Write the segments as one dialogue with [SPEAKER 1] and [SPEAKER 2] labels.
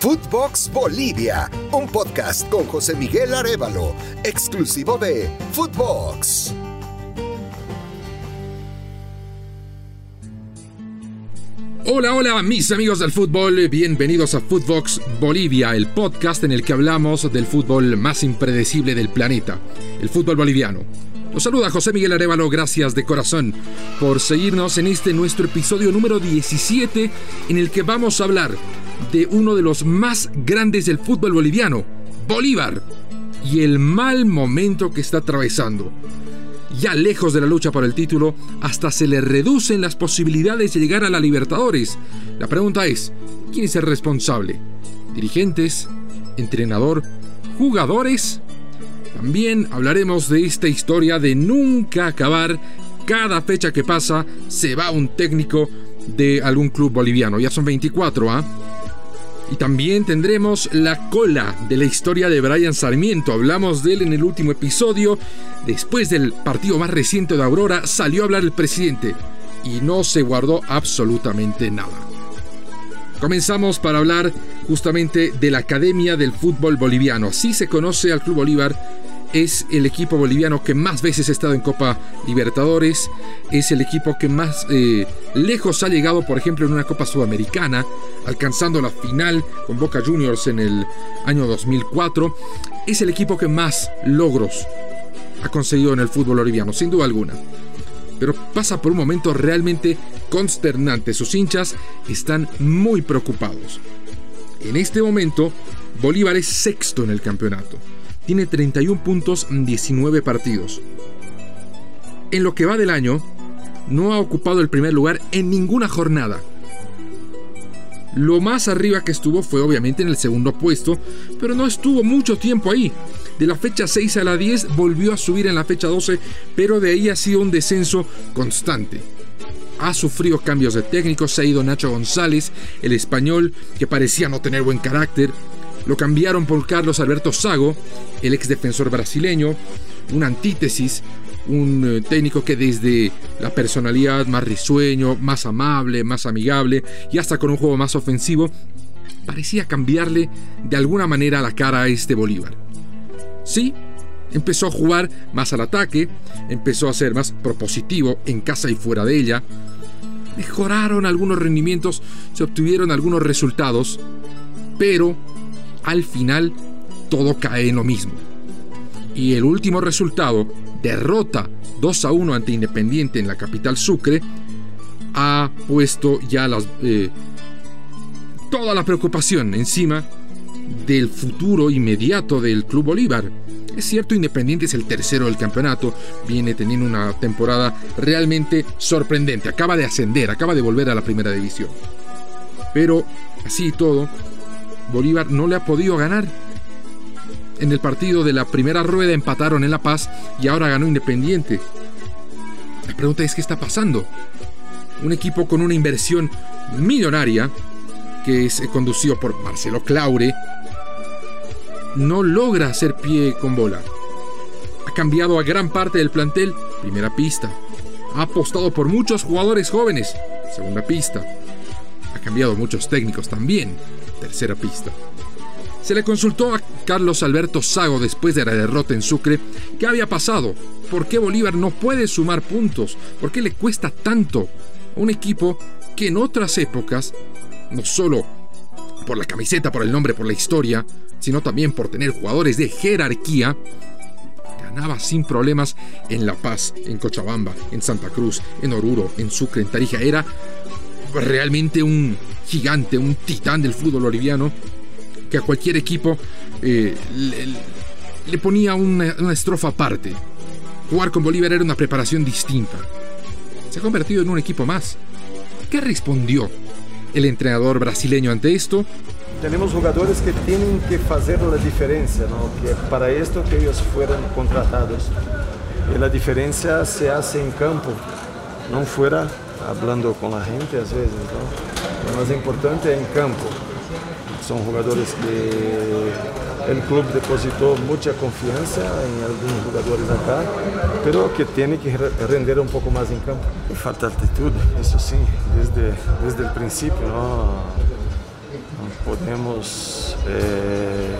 [SPEAKER 1] Footbox Bolivia, un podcast con José Miguel Arevalo, exclusivo de Footbox.
[SPEAKER 2] Hola, hola, mis amigos del fútbol, bienvenidos a Footbox Bolivia, el podcast en el que hablamos del fútbol más impredecible del planeta, el fútbol boliviano. Los saluda José Miguel Arevalo, gracias de corazón por seguirnos en este nuestro episodio número 17 en el que vamos a hablar de uno de los más grandes del fútbol boliviano, Bolívar, y el mal momento que está atravesando. Ya lejos de la lucha por el título, hasta se le reducen las posibilidades de llegar a la Libertadores. La pregunta es, ¿quién es el responsable? ¿Dirigentes? ¿Entrenador? ¿Jugadores? También hablaremos de esta historia de nunca acabar. Cada fecha que pasa se va un técnico de algún club boliviano. Ya son 24, ¿ah? Y también tendremos la cola de la historia de Brian Sarmiento. Hablamos de él en el último episodio. Después del partido más reciente de Aurora salió a hablar el presidente y no se guardó absolutamente nada. Comenzamos para hablar justamente de la Academia del Fútbol Boliviano. Así se conoce al Club Bolívar es el equipo boliviano que más veces ha estado en Copa Libertadores, es el equipo que más eh, lejos ha llegado, por ejemplo, en una Copa Sudamericana, alcanzando la final con Boca Juniors en el año 2004, es el equipo que más logros ha conseguido en el fútbol boliviano, sin duda alguna. Pero pasa por un momento realmente consternante, sus hinchas están muy preocupados. En este momento, Bolívar es sexto en el campeonato tiene 31 puntos en 19 partidos. En lo que va del año, no ha ocupado el primer lugar en ninguna jornada. Lo más arriba que estuvo fue obviamente en el segundo puesto, pero no estuvo mucho tiempo ahí. De la fecha 6 a la 10 volvió a subir en la fecha 12, pero de ahí ha sido un descenso constante. Ha sufrido cambios de técnico, se ha ido Nacho González, el español que parecía no tener buen carácter, lo cambiaron por Carlos Alberto Sago, el ex defensor brasileño, una antítesis, un eh, técnico que desde la personalidad más risueño, más amable, más amigable y hasta con un juego más ofensivo, parecía cambiarle de alguna manera la cara a este Bolívar. Sí, empezó a jugar más al ataque, empezó a ser más propositivo en casa y fuera de ella, mejoraron algunos rendimientos, se obtuvieron algunos resultados, pero al final todo cae en lo mismo. Y el último resultado, derrota 2 a 1 ante Independiente en la capital Sucre, ha puesto ya las, eh, toda la preocupación encima del futuro inmediato del Club Bolívar. Es cierto, Independiente es el tercero del campeonato, viene teniendo una temporada realmente sorprendente, acaba de ascender, acaba de volver a la primera división. Pero así y todo, Bolívar no le ha podido ganar. En el partido de la primera rueda empataron en La Paz y ahora ganó Independiente. La pregunta es qué está pasando. Un equipo con una inversión millonaria, que es conducido por Marcelo Claure, no logra hacer pie con bola. Ha cambiado a gran parte del plantel, primera pista. Ha apostado por muchos jugadores jóvenes, segunda pista. Ha cambiado muchos técnicos también, tercera pista. Se le consultó a Carlos Alberto Sago después de la derrota en Sucre qué había pasado, por qué Bolívar no puede sumar puntos, por qué le cuesta tanto a un equipo que en otras épocas, no solo por la camiseta, por el nombre, por la historia, sino también por tener jugadores de jerarquía, ganaba sin problemas en La Paz, en Cochabamba, en Santa Cruz, en Oruro, en Sucre, en Tarija. Era realmente un gigante, un titán del fútbol boliviano, que a cualquier equipo eh, le, ponía una, estrofa aparte. Jugar con Bolívar era una preparación distinta. Se ha convertido en un equipo más. ¿Qué respondió el entrenador brasileño ante esto?
[SPEAKER 3] Tenemos jugadores que tienen que hacer la diferencia, ¿no? que para esto que ellos fueron contratados. Y la diferencia se hace en campo, no fuera hablando con la gente a veces. ¿no? Lo más importante es en campo. Son jugadores que el club depositó mucha confianza en algunos jugadores acá, pero que tienen que render un poco más en campo. Falta actitud, eso sí, desde, desde el principio. ¿no? podemos eh,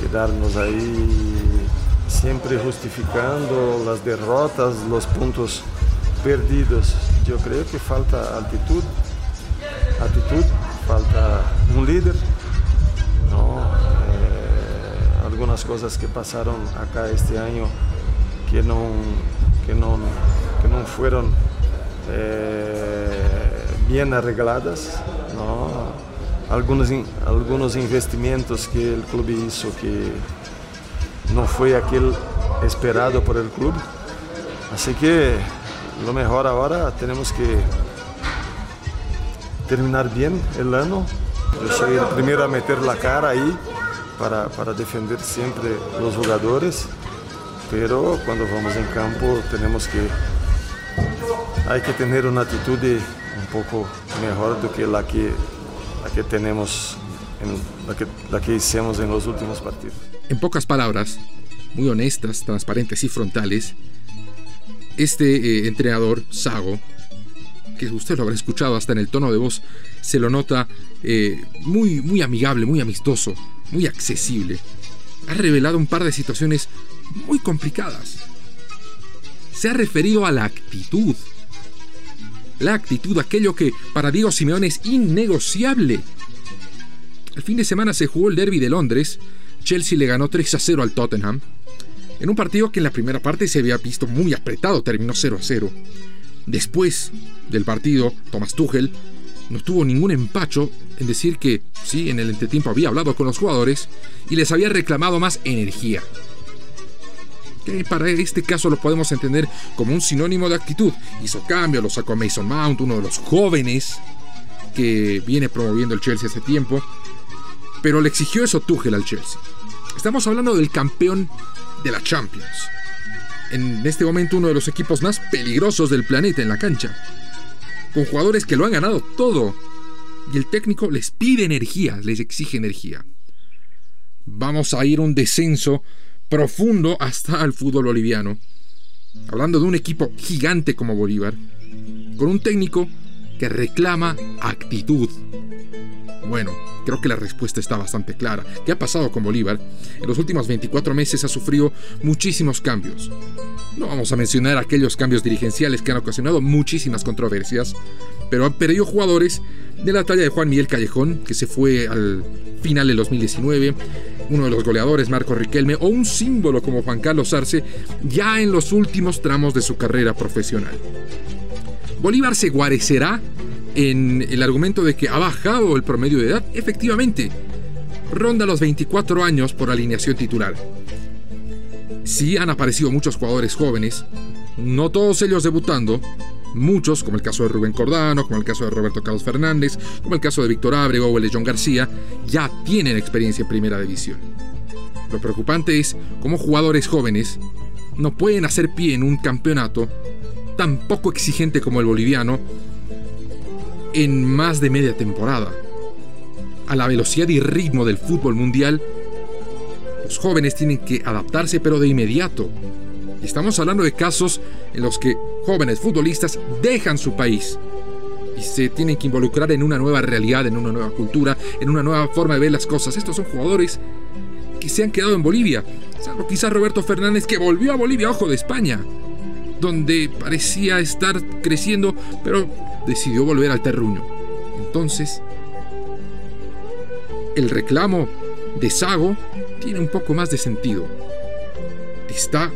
[SPEAKER 3] quedarnos ahí siempre justificando las derrotas, los puntos perdidos. Yo creo que falta altitud, actitud, falta un líder, eh, algunas cosas que pasaron acá este año que no, que no, que no fueron eh, bien arregladas, Algunos, algunos investimentos que el club hizo que no fue aquel esperado por el club. Así que lo mejor ahora tenemos que terminar bien el año. Yo soy el primero a meter la cara ahí para, para defender siempre los jugadores, pero cuando vamos en campo tenemos que hay que tener una actitud un poco mejor do que la que, la que tenemos, en, la, que, la que hicimos en los últimos partidos.
[SPEAKER 2] En pocas palabras, muy honestas, transparentes y frontales, este eh, entrenador, Sago, que usted lo habrá escuchado hasta en el tono de voz, se lo nota eh, muy, muy amigable, muy amistoso, muy accesible. Ha revelado un par de situaciones muy complicadas. Se ha referido a la actitud. La actitud, aquello que para Diego Simeone es innegociable. El fin de semana se jugó el derby de Londres. Chelsea le ganó 3 a 0 al Tottenham en un partido que en la primera parte se había visto muy apretado, terminó 0 a 0. Después del partido, Thomas Tuchel no tuvo ningún empacho en decir que sí, en el entretiempo había hablado con los jugadores y les había reclamado más energía. Que para este caso lo podemos entender como un sinónimo de actitud. Hizo cambio, lo sacó Mason Mount, uno de los jóvenes que viene promoviendo el Chelsea hace tiempo, pero le exigió eso Tuchel al Chelsea. Estamos hablando del campeón de la Champions. En este momento uno de los equipos más peligrosos del planeta en la cancha. Con jugadores que lo han ganado todo. Y el técnico les pide energía, les exige energía. Vamos a ir un descenso profundo hasta el fútbol boliviano. Hablando de un equipo gigante como Bolívar. Con un técnico que reclama actitud. Bueno, creo que la respuesta está bastante clara. ¿Qué ha pasado con Bolívar? En los últimos 24 meses ha sufrido muchísimos cambios. No vamos a mencionar aquellos cambios dirigenciales que han ocasionado muchísimas controversias, pero han perdido jugadores de la talla de Juan Miguel Callejón, que se fue al final del 2019, uno de los goleadores Marco Riquelme o un símbolo como Juan Carlos Arce ya en los últimos tramos de su carrera profesional. Bolívar se guarecerá en el argumento de que ha bajado el promedio de edad, efectivamente, ronda los 24 años por alineación titular. Sí han aparecido muchos jugadores jóvenes, no todos ellos debutando, muchos, como el caso de Rubén Cordano, como el caso de Roberto Carlos Fernández, como el caso de Víctor Abrego o el de John García, ya tienen experiencia en primera división. Lo preocupante es cómo jugadores jóvenes no pueden hacer pie en un campeonato tan poco exigente como el boliviano en más de media temporada. A la velocidad y ritmo del fútbol mundial, los jóvenes tienen que adaptarse pero de inmediato. Estamos hablando de casos en los que jóvenes futbolistas dejan su país y se tienen que involucrar en una nueva realidad, en una nueva cultura, en una nueva forma de ver las cosas. Estos son jugadores que se han quedado en Bolivia, salvo quizás Roberto Fernández que volvió a Bolivia, ojo de España, donde parecía estar creciendo, pero decidió volver al terruño. Entonces, el reclamo de Sago tiene un poco más de sentido. Está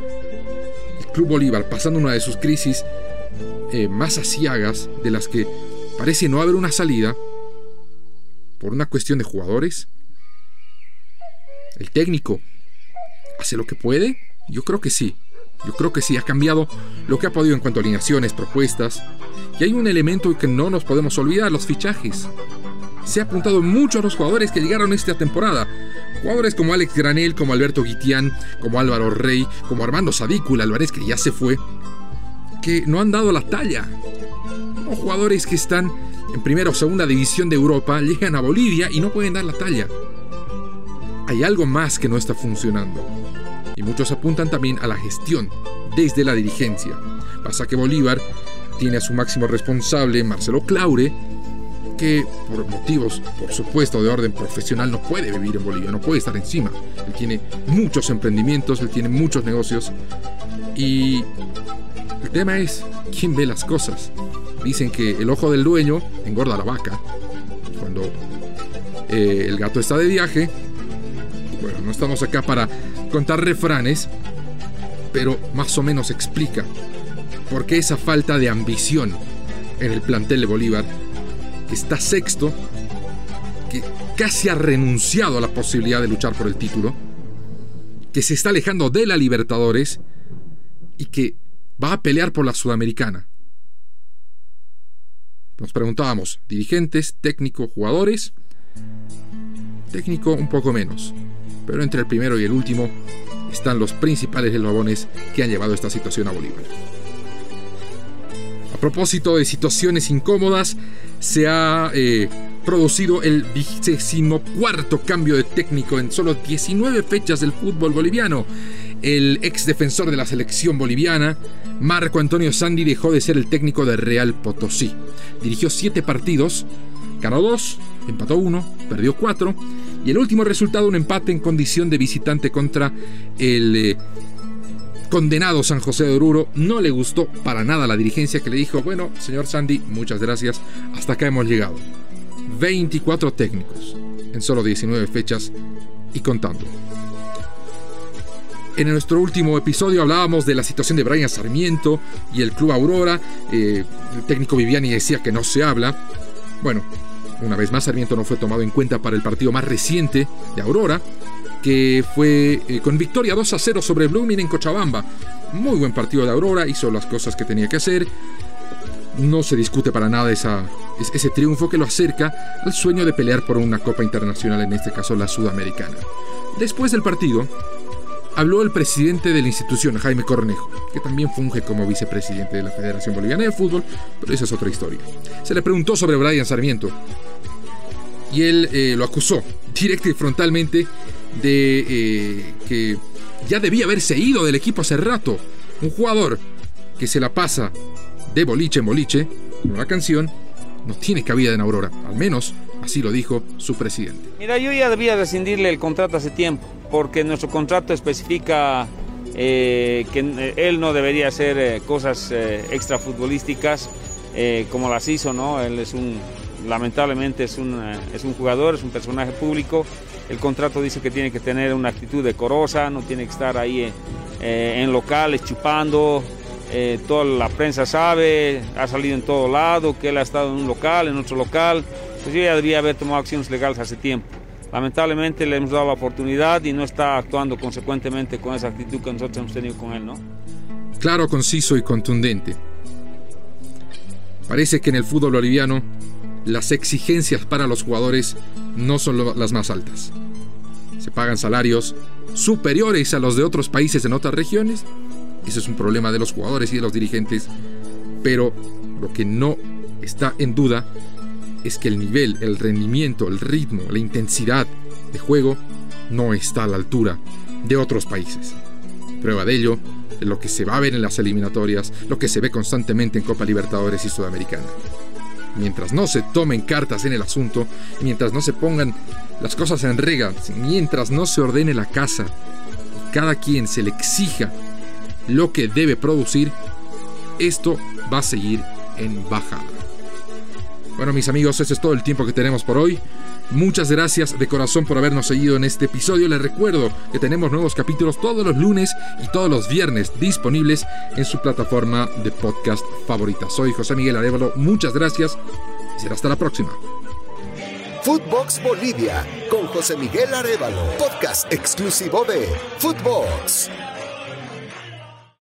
[SPEAKER 2] el Club Bolívar pasando una de sus crisis eh, más asiagas, de las que parece no haber una salida, por una cuestión de jugadores. El técnico hace lo que puede, yo creo que sí. Yo creo que sí ha cambiado lo que ha podido en cuanto a alineaciones, propuestas. Y hay un elemento que no nos podemos olvidar, los fichajes. Se ha apuntado mucho a los jugadores que llegaron esta temporada. Jugadores como Alex Granel, como Alberto Guitián, como Álvaro Rey, como Armando Sadícula Álvarez, que ya se fue, que no han dado la talla. O jugadores que están en primera o segunda división de Europa, llegan a Bolivia y no pueden dar la talla. Hay algo más que no está funcionando y muchos apuntan también a la gestión desde la dirigencia. Pasa que Bolívar tiene a su máximo responsable, Marcelo Claure, que por motivos, por supuesto, de orden profesional no puede vivir en Bolivia, no puede estar encima. Él tiene muchos emprendimientos, él tiene muchos negocios y el tema es quién ve las cosas. Dicen que el ojo del dueño engorda la vaca. Cuando eh, el gato está de viaje, bueno, no estamos acá para contar refranes, pero más o menos explica por qué esa falta de ambición en el plantel de Bolívar, que está sexto, que casi ha renunciado a la posibilidad de luchar por el título, que se está alejando de la Libertadores y que va a pelear por la Sudamericana. Nos preguntábamos, dirigentes, técnico, jugadores. Técnico un poco menos, pero entre el primero y el último están los principales eslabones que han llevado esta situación a Bolívar. A propósito de situaciones incómodas, se ha eh, producido el vigésimo cuarto cambio de técnico en solo 19 fechas del fútbol boliviano. El ex defensor de la selección boliviana, Marco Antonio Sandi, dejó de ser el técnico de Real Potosí. Dirigió 7 partidos, ganó 2, empató 1, perdió 4 y el último resultado un empate en condición de visitante contra el eh, condenado San José de Oruro no le gustó para nada la dirigencia que le dijo, bueno, señor Sandy, muchas gracias, hasta acá hemos llegado. 24 técnicos en solo 19 fechas y contando. En nuestro último episodio hablábamos de la situación de Brian Sarmiento y el Club Aurora. Eh, el técnico Viviani decía que no se habla. Bueno, una vez más Sarmiento no fue tomado en cuenta para el partido más reciente de Aurora que fue eh, con victoria 2 a 0 sobre Blooming en Cochabamba. Muy buen partido de Aurora, hizo las cosas que tenía que hacer. No se discute para nada esa, ese triunfo que lo acerca al sueño de pelear por una Copa Internacional, en este caso la Sudamericana. Después del partido, habló el presidente de la institución, Jaime Cornejo, que también funge como vicepresidente de la Federación Boliviana de Fútbol, pero esa es otra historia. Se le preguntó sobre Brian Sarmiento y él eh, lo acusó directa y frontalmente de eh, que ya debía haberse ido del equipo hace rato. Un jugador que se la pasa de boliche en boliche, con la canción, no tiene cabida en Aurora. Al menos así lo dijo su presidente.
[SPEAKER 4] Mira, yo ya debía rescindirle el contrato hace tiempo, porque nuestro contrato especifica eh, que él no debería hacer eh, cosas extrafutbolísticas como las hizo, ¿no? Él es un, lamentablemente es un, es un jugador, es un personaje público el contrato dice que tiene que tener una actitud decorosa, no tiene que estar ahí eh, en locales chupando. Eh, toda la prensa sabe, ha salido en todo lado, que él ha estado en un local, en otro local. Pues ya debería haber tomado acciones legales hace tiempo. Lamentablemente le hemos dado la oportunidad y no está actuando consecuentemente con esa actitud que nosotros hemos tenido con él, ¿no?
[SPEAKER 2] Claro, conciso y contundente. Parece que en el fútbol boliviano las exigencias para los jugadores no son las más altas. Se pagan salarios superiores a los de otros países en otras regiones. Ese es un problema de los jugadores y de los dirigentes. Pero lo que no está en duda es que el nivel, el rendimiento, el ritmo, la intensidad de juego no está a la altura de otros países. Prueba de ello de lo que se va a ver en las eliminatorias, lo que se ve constantemente en Copa Libertadores y Sudamericana mientras no se tomen cartas en el asunto, mientras no se pongan las cosas en regla, mientras no se ordene la casa cada quien se le exija lo que debe producir, esto va a seguir en bajada. Bueno mis amigos, ese es todo el tiempo que tenemos por hoy. Muchas gracias de corazón por habernos seguido en este episodio. Les recuerdo que tenemos nuevos capítulos todos los lunes y todos los viernes disponibles en su plataforma de podcast favorita. Soy José Miguel Arevalo. Muchas gracias y será hasta la próxima.
[SPEAKER 1] Footbox Bolivia con José Miguel Arevalo, podcast exclusivo de Footbox.